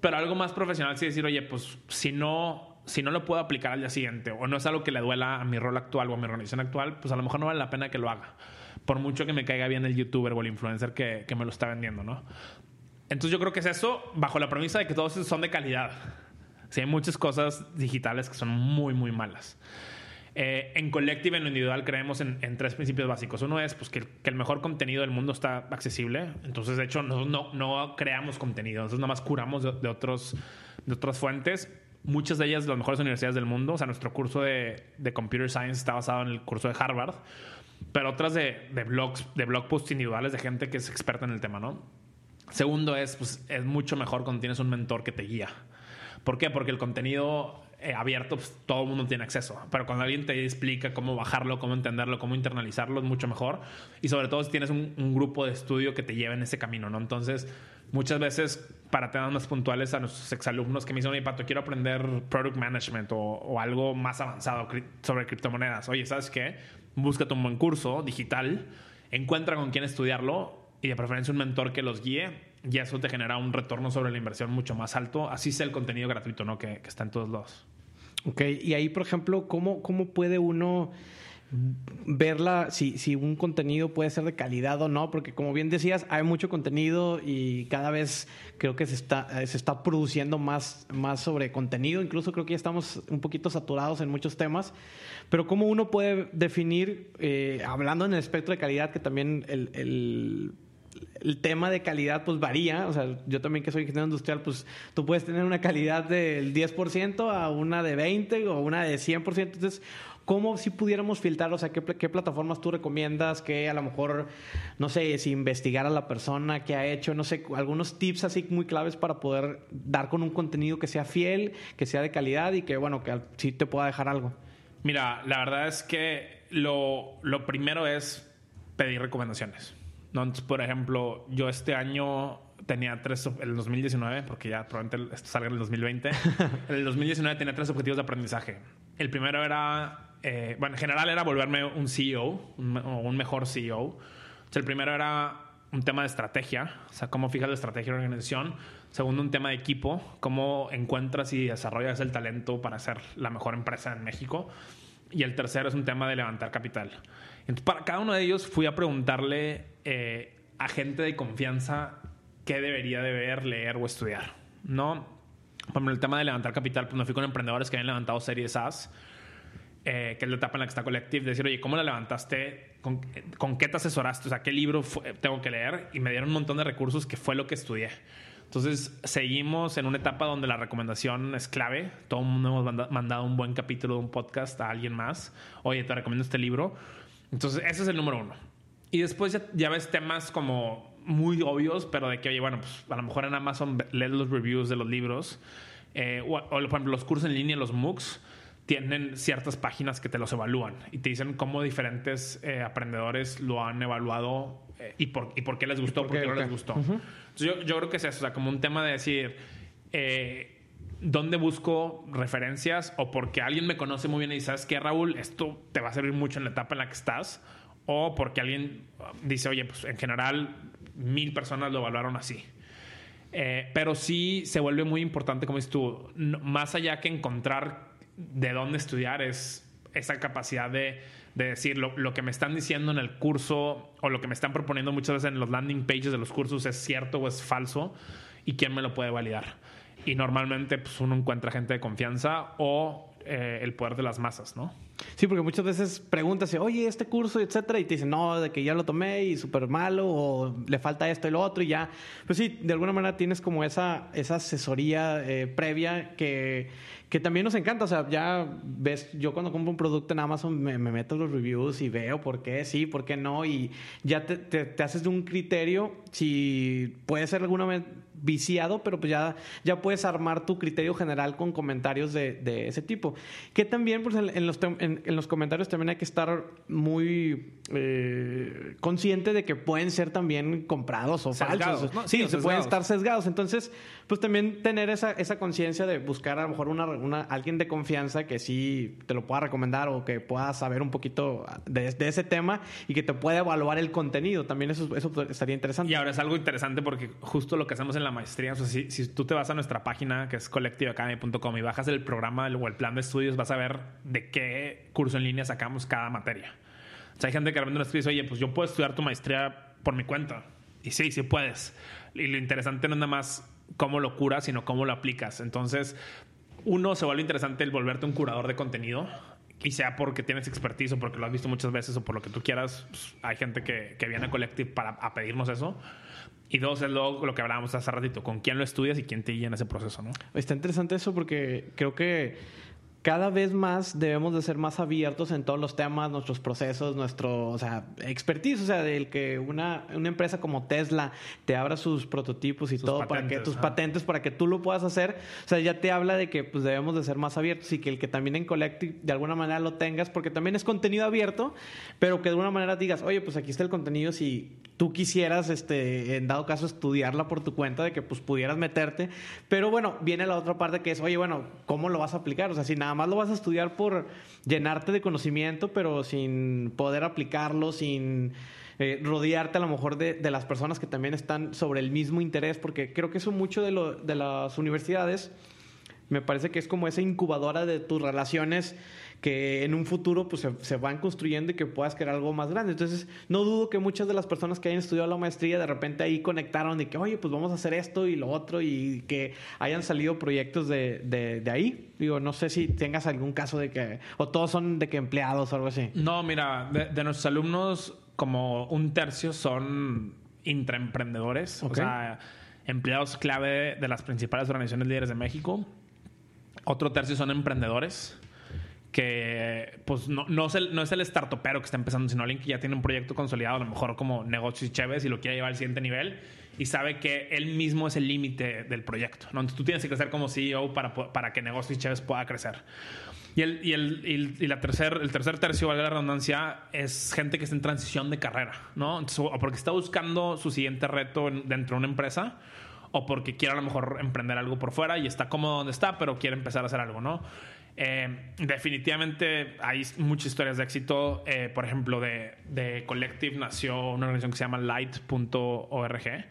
Pero algo más profesional sí decir, oye, pues si no si no lo puedo aplicar al día siguiente o no es algo que le duela a mi rol actual o a mi organización actual, pues a lo mejor no vale la pena que lo haga. Por mucho que me caiga bien el youtuber o el influencer que, me lo está vendiendo, ¿no? Entonces yo creo que es eso bajo la premisa de que todos son de calidad. Sí, hay muchas cosas digitales que son muy, muy malas. Eh, en Collective, en lo individual, creemos en, tres principios básicos. Uno es pues, que, el mejor contenido del mundo está accesible. Entonces, de hecho, nosotros no, creamos contenido. Nosotros nada más curamos de, otros, de otras fuentes muchas de ellas las mejores universidades del mundo. O sea, nuestro curso de, de Computer Science está basado en el curso de Harvard, pero otras de, de, blogs, de blog posts individuales de gente que es experta en el tema, ¿no? Segundo es, pues, es mucho mejor cuando tienes un mentor que te guía. ¿Por qué? Porque el contenido eh, abierto, pues, todo el mundo tiene acceso. Pero cuando alguien te explica cómo bajarlo, cómo entenderlo, cómo internalizarlo, es mucho mejor. Y sobre todo si tienes un, un grupo de estudio que te lleve en ese camino, ¿no? Entonces, muchas veces, para temas más puntuales a nuestros exalumnos que me dicen, oye, Pato, quiero aprender product management o, algo más avanzado sobre criptomonedas. Oye, ¿sabes qué? Búscate un buen curso digital, encuentra con quién estudiarlo y de preferencia un mentor que los guíe y eso te genera un retorno sobre la inversión mucho más alto. Así sea el contenido gratuito, ¿no? Que, que está en todos lados.
Ok, y ahí, por ejemplo, ¿cómo, cómo puede uno verla, si, si un contenido puede ser de calidad o no? Porque como bien decías, hay mucho contenido y cada vez creo que se está, se está produciendo más, más sobre contenido. Incluso creo que ya estamos un poquito saturados en muchos temas. Pero ¿cómo uno puede definir, eh, hablando en el espectro de calidad, que también el, el el tema de calidad pues varía, o sea, yo también que soy ingeniero industrial, pues tú puedes tener una calidad del 10% a una de 20 o una de 100%, entonces, ¿cómo si pudiéramos filtrar, o sea, qué, qué plataformas tú recomiendas, que a lo mejor, no sé, si investigar a la persona que ha hecho, no sé, algunos tips así muy claves para poder dar con un contenido que sea fiel, que sea de calidad y que, bueno, que sí te pueda dejar algo?
Mira, la verdad es que lo, lo primero es pedir recomendaciones. Entonces, por ejemplo, yo este año tenía tres, el 2019, porque ya probablemente esto salga en el 2020. en el 2019 tenía tres objetivos de aprendizaje. El primero era, eh, bueno, en general era volverme un CEO, un, un mejor CEO. O sea, el primero era un tema de estrategia, o sea, cómo fijas la estrategia de la organización. Segundo, un tema de equipo, cómo encuentras y desarrollas el talento para ser la mejor empresa en México. Y el tercero es un tema de levantar capital. Entonces, para cada uno de ellos fui a preguntarle eh, a gente de confianza qué debería de ver, leer o estudiar. ¿no? Por ejemplo, el tema de levantar capital, pues me fui con emprendedores que habían levantado series AS, eh, que es la etapa en la que está Collective, decir, oye, ¿cómo la levantaste? ¿Con, con qué te asesoraste? O sea, ¿qué libro tengo que leer? Y me dieron un montón de recursos que fue lo que estudié. Entonces, seguimos en una etapa donde la recomendación es clave. Todo el mundo hemos mandado un buen capítulo de un podcast a alguien más. Oye, te recomiendo este libro. Entonces, ese es el número uno. Y después ya, ya ves temas como muy obvios, pero de que, oye, bueno, pues a lo mejor en Amazon lees los reviews de los libros. Eh, o, o, por ejemplo, los cursos en línea, los MOOCs, tienen ciertas páginas que te los evalúan y te dicen cómo diferentes eh, aprendedores lo han evaluado eh, y, por, y por qué les gustó, por qué, por qué no les gustó. Uh -huh. Entonces, yo, yo, creo que es eso, o sea, como un tema de decir, eh, ¿dónde busco referencias? O porque alguien me conoce muy bien y sabes que Raúl, esto te va a servir mucho en la etapa en la que estás. O porque alguien dice, oye, pues en general mil personas lo evaluaron así. Eh, pero sí se vuelve muy importante, como dices tú, no, más allá que encontrar de dónde estudiar, es esa capacidad de, de decir lo, lo, que me están diciendo en el curso o lo que me están proponiendo muchas veces en los landing pages de los cursos es cierto o es falso y quién me lo puede validar. Y normalmente pues, uno encuentra gente de confianza o eh, el poder de las masas, ¿no?
Sí, porque muchas veces preguntas, oye, este curso, etcétera, y te dicen, no, de que ya lo tomé y súper malo, o le falta esto y lo otro, y ya. Pues sí, de alguna manera tienes como esa, esa asesoría eh, previa que, que también nos encanta. O sea, ya ves, yo cuando compro un producto en Amazon me, me meto los reviews y veo por qué sí, por qué no, y ya te, te, te haces de un criterio si puede ser alguna vez viciado, pero pues ya, ya puedes armar tu criterio general con comentarios de, de ese tipo. Que también, pues en, en los, en, en, los comentarios también hay que estar muy eh, consciente de que pueden ser también comprados o sesgados, falsos. ¿no? Sí, sí se pueden estar sesgados. Entonces, pues también tener esa, esa conciencia de buscar a lo mejor una, una, alguien de confianza que sí te lo pueda recomendar o que pueda saber un poquito de, de ese tema y que te pueda evaluar el contenido. También eso, eso estaría interesante.
Y ahora es algo interesante porque justo lo que hacemos en la maestría, o sea, si, si, tú te vas a nuestra página que es collectiveacademy.com y bajas el programa o el plan de estudios, vas a ver de qué curso en línea sacamos cada materia. O sea, hay gente que realmente nos dice, oye, pues yo puedo estudiar tu maestría por mi cuenta. Y sí, sí puedes. Y lo interesante no es nada más cómo lo curas, sino cómo lo aplicas. Entonces, uno se vuelve interesante el volverte un curador de contenido. Y sea porque tienes expertise o porque lo has visto muchas veces o por lo que tú quieras, pues, hay gente que, viene a Collective para pedirnos eso. Y dos, es lo que hablábamos hace ratito, con quién lo estudias y quién te guía en ese proceso, ¿no?
Está interesante eso porque creo que cada vez más debemos de ser más abiertos en todos los temas, nuestros procesos, nuestro, o sea, expertise, o sea, del que una, una empresa como Tesla te abra sus prototipos y todo para que tus patentes para que tú lo puedas hacer, o sea, ya te habla de que pues debemos de ser más abiertos y que el que también en Collective de alguna manera lo tengas porque también es contenido abierto, pero que de alguna manera digas, "Oye, pues aquí está el contenido si tú quisieras este en dado caso estudiarla por tu cuenta de que pues pudieras meterte, pero bueno, viene la otra parte que es, "Oye, bueno, ¿cómo lo vas a aplicar?" O sea, si nada más lo vas a estudiar por llenarte de conocimiento, pero sin poder aplicarlo, sin eh, rodearte a lo mejor de, las personas que también están sobre el mismo interés, porque creo que eso mucho de, lo, de las universidades me parece que es como esa incubadora de tus relaciones que en un futuro pues se, van construyendo y que puedas crear algo más grande. Entonces, no dudo que muchas de las personas que hayan estudiado la maestría de repente ahí conectaron de que, oye, pues vamos a hacer esto y lo otro y que hayan salido proyectos de, de, ahí. Digo, no sé si tengas algún caso de que, o todos son de que empleados o algo así.
No, mira, de, nuestros alumnos, como un tercio son intraemprendedores, o sea, empleados clave de las principales organizaciones líderes de México. Otro tercio son emprendedores que pues no, no, es el, no es el startupero que está empezando, sino alguien que ya tiene un proyecto consolidado, a lo mejor como negocios y chéves y lo quiere llevar al siguiente nivel y sabe que él mismo es el límite del proyecto. ¿no? Entonces tú tienes que crecer como CEO para, para que negocios y chéves pueda crecer. Y, el, y, el, y, la tercer, el tercer tercio, valga la redundancia, es gente que está en transición de carrera, ¿no? o porque está buscando su siguiente reto dentro de una empresa, o porque quiere a lo mejor emprender algo por fuera y está cómodo donde está, pero quiere empezar a hacer algo, ¿no? Eh, definitivamente hay muchas historias de éxito. Eh, por ejemplo, de, de, Collective nació una organización que se llama light.org,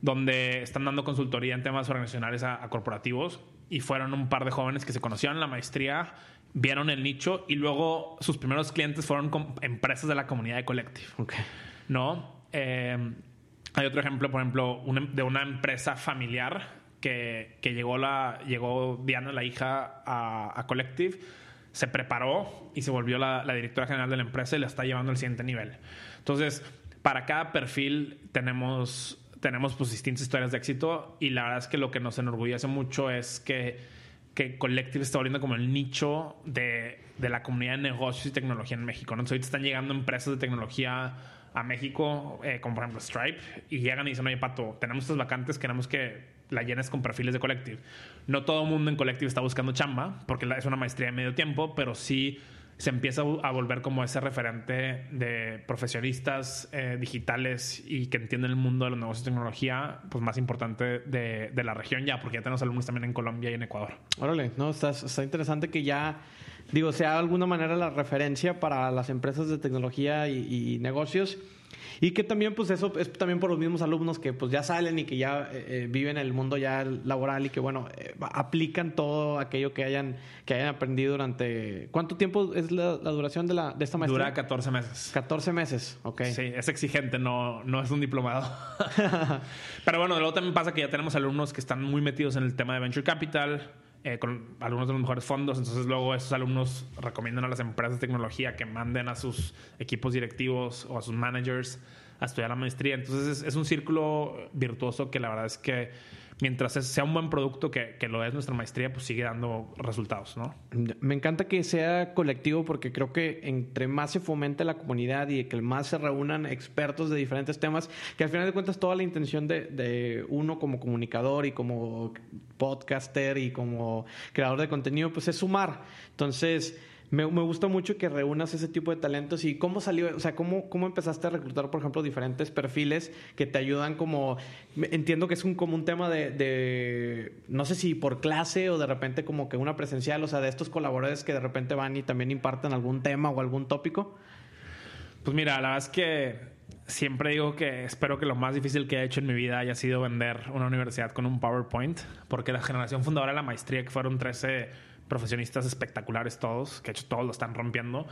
donde están dando consultoría en temas organizacionales a, corporativos y fueron un par de jóvenes que se conocían en la maestría, vieron el nicho y luego sus primeros clientes fueron empresas de la comunidad de Collective. ¿No? Eh, hay otro ejemplo, por ejemplo, de una empresa familiar que, llegó, la, llegó Diana, la hija, a, Collective, se preparó y se volvió la, directora general de la empresa y la está llevando al siguiente nivel. Entonces, para cada perfil tenemos, tenemos pues, distintas historias de éxito y la verdad es que lo que nos enorgullece mucho es que, que Collective está volviendo como el nicho de, la comunidad de negocios y tecnología en México. Entonces, ahorita están llegando empresas de tecnología a México, eh, como por ejemplo Stripe, y llegan y dicen, oye, Pato, tenemos estas vacantes, queremos que la llenes con perfiles de Collective. No todo mundo en Collective está buscando chamba, porque es una maestría de medio tiempo, pero sí se empieza a volver como ese referente de profesionistas eh, digitales y que entienden el mundo de los negocios de tecnología, pues más importante de, de, la región ya, porque ya tenemos alumnos también en Colombia y en Ecuador.
Órale, no, está, está interesante que ya, digo, sea de alguna manera la referencia para las empresas de tecnología y, y negocios y que también, pues eso es también por los mismos alumnos que pues ya salen y que ya eh, eh, viven el mundo ya laboral y que, bueno, eh, aplican todo aquello que hayan, que hayan aprendido durante... ¿Cuánto tiempo es la, duración de, la, de esta maestría?
Dura 14 meses.
14 meses, ok.
Sí, es exigente, no, no es un diplomado. Pero bueno, luego también pasa que ya tenemos alumnos que están muy metidos en el tema de Venture Capital, eh, con algunos de los mejores fondos. Entonces luego esos alumnos recomiendan a las empresas de tecnología que manden a sus equipos directivos o a sus managers a estudiar la maestría. Entonces es, un círculo virtuoso que la verdad es que mientras sea un buen producto que, que, lo es nuestra maestría, pues sigue dando resultados, ¿no?
Me encanta que sea colectivo porque creo que entre más se fomente la comunidad y que más se reúnan expertos de diferentes temas, que al final de cuentas toda la intención de, de uno como comunicador y como podcaster y como creador de contenido, pues es sumar. Entonces, me, gusta mucho que reúnas ese tipo de talentos y cómo salió, o sea, cómo, cómo empezaste a reclutar, por ejemplo, diferentes perfiles que te ayudan como, entiendo que es un, como un tema de, de, no sé si por clase o de repente como que una presencial, o sea, de estos colaboradores que de repente van y también imparten algún tema o algún tópico.
Pues mira, la verdad es que siempre digo que espero que lo más difícil que he hecho en mi vida haya sido vender una universidad con un PowerPoint, porque la generación fundadora de la maestría, que fueron 13 profesionistas espectaculares todos, que de hecho todos lo están rompiendo,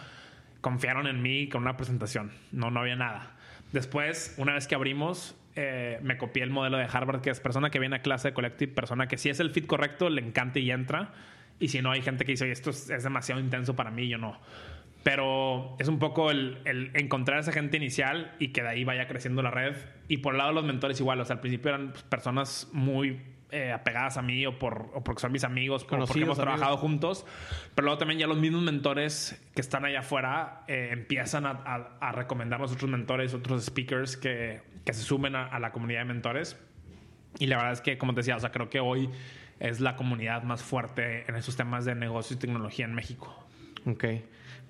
confiaron en mí con una presentación. No, no había nada. Después, una vez que abrimos, eh, me copié el modelo de Harvard, que es persona que viene a clase de Collective, persona que si es el fit correcto, le encanta y entra. Y si no, hay gente que dice, esto es, demasiado intenso para mí, yo no. Pero es un poco el, encontrar esa gente inicial y que de ahí vaya creciendo la red. Y por el lado de los mentores igual, o sea, al principio eran personas muy eh, apegadas a mí o, por, o porque son mis amigos, o porque
Conocidos,
hemos
amigos.
trabajado juntos. Pero luego también ya los mismos mentores que están allá afuera eh, empiezan a, a- a recomendarnos otros mentores, otros speakers que, que se sumen a, a la comunidad de mentores. Y la verdad es que, como te decía, o sea, creo que hoy es la comunidad más fuerte en esos temas de negocios y tecnología en México.
Ok,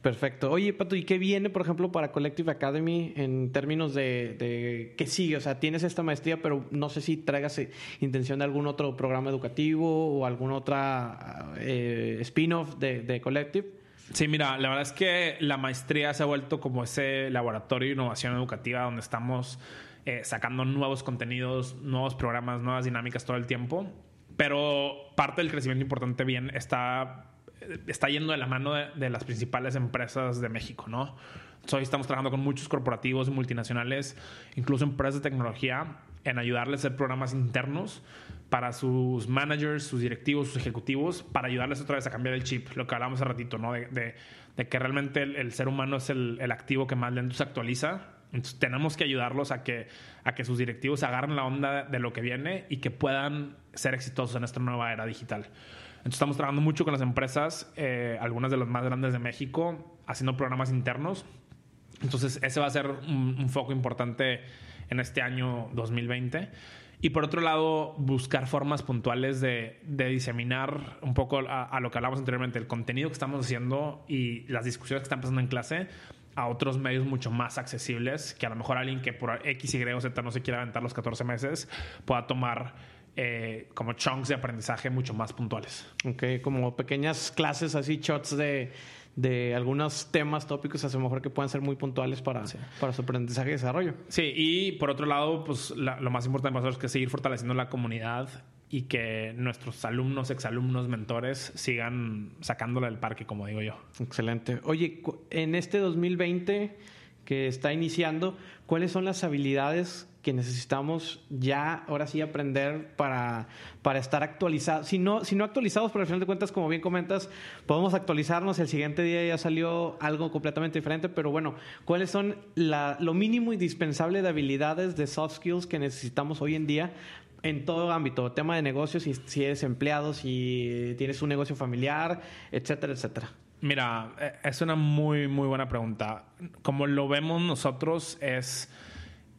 perfecto. Oye, Pato, ¿y qué viene, por ejemplo, para Collective Academy en términos de, de qué sigue? O sea, tienes esta maestría, pero no sé si traigas eh, intención de algún otro programa educativo o alguna otra eh, spin-off de, de Collective.
Sí, mira, la verdad es que la maestría se ha vuelto como ese laboratorio de innovación educativa donde estamos eh, sacando nuevos contenidos, nuevos programas, nuevas dinámicas todo el tiempo. Pero parte del crecimiento importante bien está, está yendo de la mano de, las principales empresas de México, ¿no? Hoy estamos trabajando con muchos corporativos multinacionales, incluso empresas de tecnología, en ayudarles a hacer programas internos para sus managers, sus directivos, sus ejecutivos, para ayudarles otra vez a cambiar el chip, lo que hablamos hace ratito, ¿no? De, que realmente el, ser humano es el, el activo que más lento se actualiza. Entonces tenemos que ayudarlos a que, a que sus directivos agarren la onda de lo que viene y que puedan ser exitosos en esta nueva era digital. Entonces estamos trabajando mucho con las empresas, eh, algunas de las más grandes de México, haciendo programas internos. Entonces, ese va a ser un, un foco importante en este año 2020. Y por otro lado, buscar formas puntuales de, de diseminar un poco a, a lo que hablamos anteriormente, el contenido que estamos haciendo y las discusiones que están pasando en clase a otros medios mucho más accesibles, que a lo mejor alguien que por X, Y o Z no se quiera aventar los 14 meses pueda tomar eh, como chunks de aprendizaje mucho más puntuales.
Ok, como pequeñas clases así, shots de, de algunos temas, tópicos, a lo mejor que puedan ser muy puntuales para, para su aprendizaje y desarrollo.
Sí, y por otro lado, pues la- lo más importante para nosotros es que seguir fortaleciendo la comunidad y que nuestros alumnos, exalumnos, mentores sigan sacándola del parque, como digo yo.
Excelente. Oye, en este 2020 que está iniciando, ¿cuáles son las habilidades que necesitamos ya, ahora sí, aprender para, para estar actualizados? Si no, si actualizados, pero al final de cuentas, como bien comentas, podemos actualizarnos. El siguiente día ya salió algo completamente diferente, pero bueno, ¿cuáles son la- lo mínimo indispensable de habilidades de soft skills que necesitamos hoy en día en todo ámbito, tema de negocios, si, si eres empleado, si tienes un negocio familiar, etcétera, etcétera.
Mira, eh, es una muy, muy buena pregunta. Como lo vemos nosotros es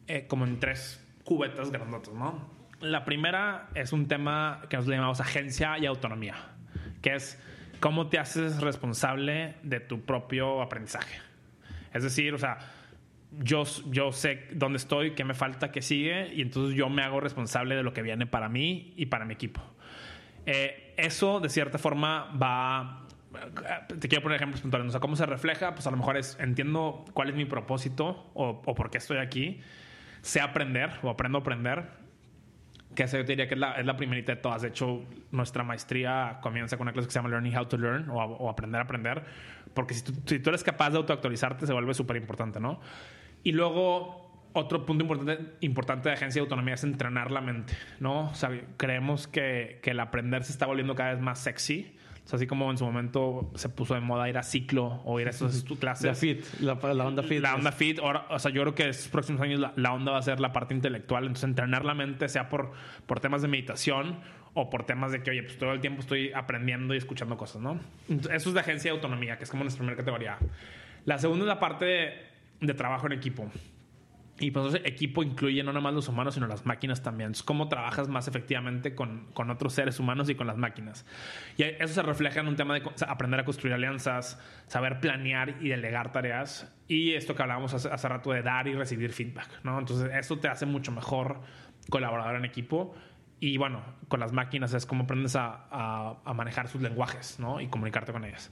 eh, como en tres cubetas grandotas, ¿no? La primera es un tema que le llamamos agencia y autonomía, que es cómo te haces responsable de tu propio aprendizaje. Es decir, o sea, yo, yo sé dónde estoy, qué me falta, qué sigue, y entonces yo me hago responsable de lo que viene para mí y para mi equipo. Eh, eso, de cierta forma, va. Te quiero poner ejemplos puntuales. O sea, ¿cómo se refleja? Pues a lo mejor es entiendo cuál es mi propósito o, o por qué estoy aquí. Sé aprender o aprendo a aprender. Que esa yo te diría que es la, es la primerita de todas. De hecho, nuestra maestría comienza con una clase que se llama Learning How to Learn o, o Aprender a Aprender. Porque si tú, si tú eres capaz de autoactualizarte, se vuelve súper importante, ¿no? Y luego, otro punto importante, importante de agencia de autonomía es entrenar la mente, ¿no? O sea, creemos que, que el aprender se está volviendo cada vez más sexy. O sea, así como en su momento se puso de moda ir a ciclo o ir a esas clases.
La fit, la, la onda fit.
La onda fit, ahora, o sea, yo creo que estos próximos años la, la onda va a ser la parte intelectual. Entonces, entrenar la mente, sea por, por temas de meditación o por temas de que, oye, pues todo el tiempo estoy aprendiendo y escuchando cosas, ¿no? Entonces, eso es de agencia de autonomía, que es como nuestra primera categoría. La segunda es la parte de, de trabajo en equipo. Y pues entonces equipo incluye no nada más los humanos, sino las máquinas también. Es cómo trabajas más efectivamente con, con otros seres humanos y con las máquinas. Y eso se refleja en un tema de co- aprender a construir alianzas, saber planear y delegar tareas. Y esto que hablábamos hace, hace rato de dar y recibir feedback, ¿no? Entonces eso te hace mucho mejor colaborador en equipo. Y bueno, con las máquinas es cómo aprendes a, a- a manejar sus lenguajes, ¿no? Y comunicarte con ellas.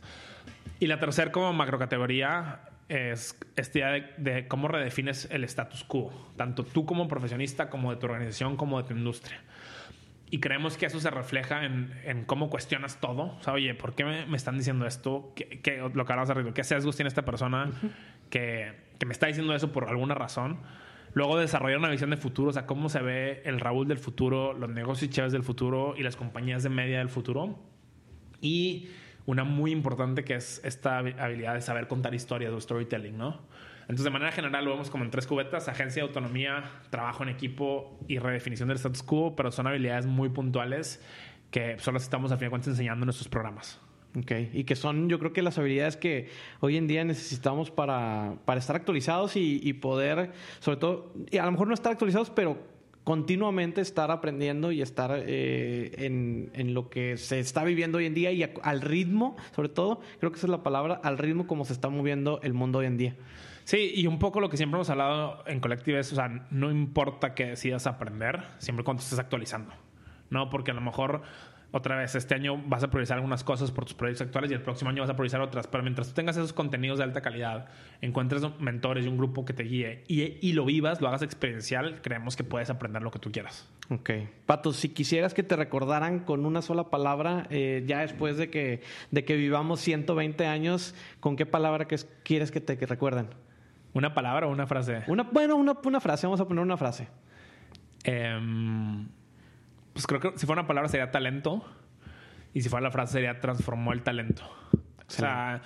Y la tercera como macrocategoría es esta idea de, de cómo redefines el status quo, tanto tú como profesionista, como de tu organización, como de tu industria. Y creemos que eso se refleja en, en cómo cuestionas todo. O sea, oye, ¿por qué me, me están diciendo esto? ¿Qué, qué- lo que hablamos arriba, ¿qué sesgos tiene esta persona que, que me está diciendo eso por alguna razón? Luego desarrollar una visión de futuro, o sea, cómo se ve el Raúl del futuro, los negocios chéveres del futuro y las compañías de media del futuro. Y una muy importante que es esta habi- habilidad de saber contar historias o storytelling, ¿no? Entonces, de manera general, lo vemos como en tres cubetas: agencia autonomía, trabajo en equipo y redefinición del status quo, pero son habilidades muy puntuales que solo estamos, al final de cuentas, enseñando en nuestros programas.
Ok, y que son yo creo que las habilidades que hoy en día necesitamos para, para estar actualizados y, y, poder, sobre todo, y a lo mejor no estar actualizados, pero continuamente estar aprendiendo y estar eh, en, en, lo que se está viviendo hoy en día y al ritmo, sobre todo, creo que esa es la palabra, al ritmo como se está moviendo el mundo hoy en día.
Sí, y un poco lo que siempre hemos hablado en Collective es, o sea, no importa que decidas aprender, siempre cuando estés actualizando, ¿no? Porque a lo mejor otra vez, este año vas a priorizar algunas cosas por tus proyectos actuales y el próximo año vas a priorizar otras. Pero mientras tú tengas esos contenidos de alta calidad, encuentres mentores y un grupo que te guíe y, y lo vivas, lo hagas experiencial, creemos que puedes aprender lo que tú quieras.
Ok. Pato, si quisieras que te recordaran con una sola palabra, eh, ya después de que, de que vivamos 120 años, ¿con qué palabra que quieres que te que recuerden?
¿Una palabra o una frase?
Una, bueno, una, una frase. Vamos a poner una frase.
Eh pues creo que si fuera una palabra sería talento y si fuera la frase sería transformó el talento. O sea,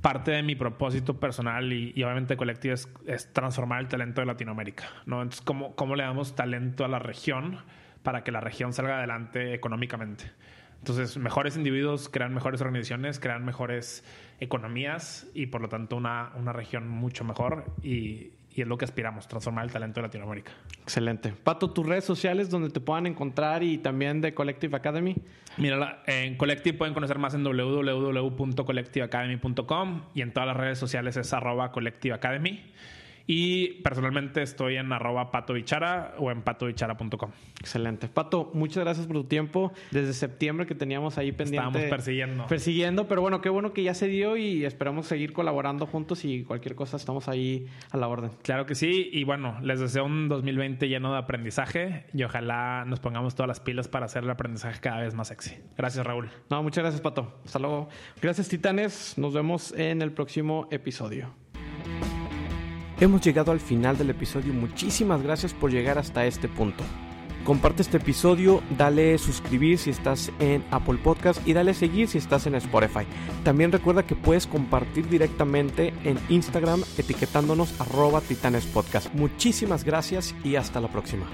parte de mi propósito personal y, y obviamente colectivo es, es, transformar el talento de Latinoamérica, ¿no? Entonces, ¿cómo, ¿cómo le damos talento a la región para que la región salga adelante económicamente? Entonces, mejores individuos crean mejores organizaciones, crean mejores economías y por lo tanto una, una región mucho mejor y, y es lo que aspiramos, transformar el talento de Latinoamérica.
Excelente. Pato, tus redes sociales donde te puedan encontrar y también de Collective Academy.
Mira, en Collective pueden conocer más en www.collectiveacademy.com y en todas las redes sociales es arroba Collective Academy. Y personalmente estoy en arroba patobichara o en patobichara.com.
Excelente. Pato, muchas gracias por tu tiempo. Desde septiembre que teníamos ahí pendiente.
Estábamos persiguiendo.
Persiguiendo, pero bueno, qué bueno que ya se dio y esperamos seguir colaborando juntos y cualquier cosa estamos ahí a la orden.
Claro que sí. Y bueno, les deseo un 2020 lleno de aprendizaje y ojalá nos pongamos todas las pilas para hacer el aprendizaje cada vez más sexy. Gracias, Raúl.
No, muchas gracias, Pato. Hasta luego. Gracias, Titanes. Nos vemos en el próximo episodio. Hemos llegado al final del episodio. Muchísimas gracias por llegar hasta este punto. Comparte este episodio, dale suscribir si estás en Apple Podcast y dale seguir si estás en Spotify. También recuerda que puedes compartir directamente en Instagram etiquetándonos arroba titanespodcast. Muchísimas gracias y hasta la próxima.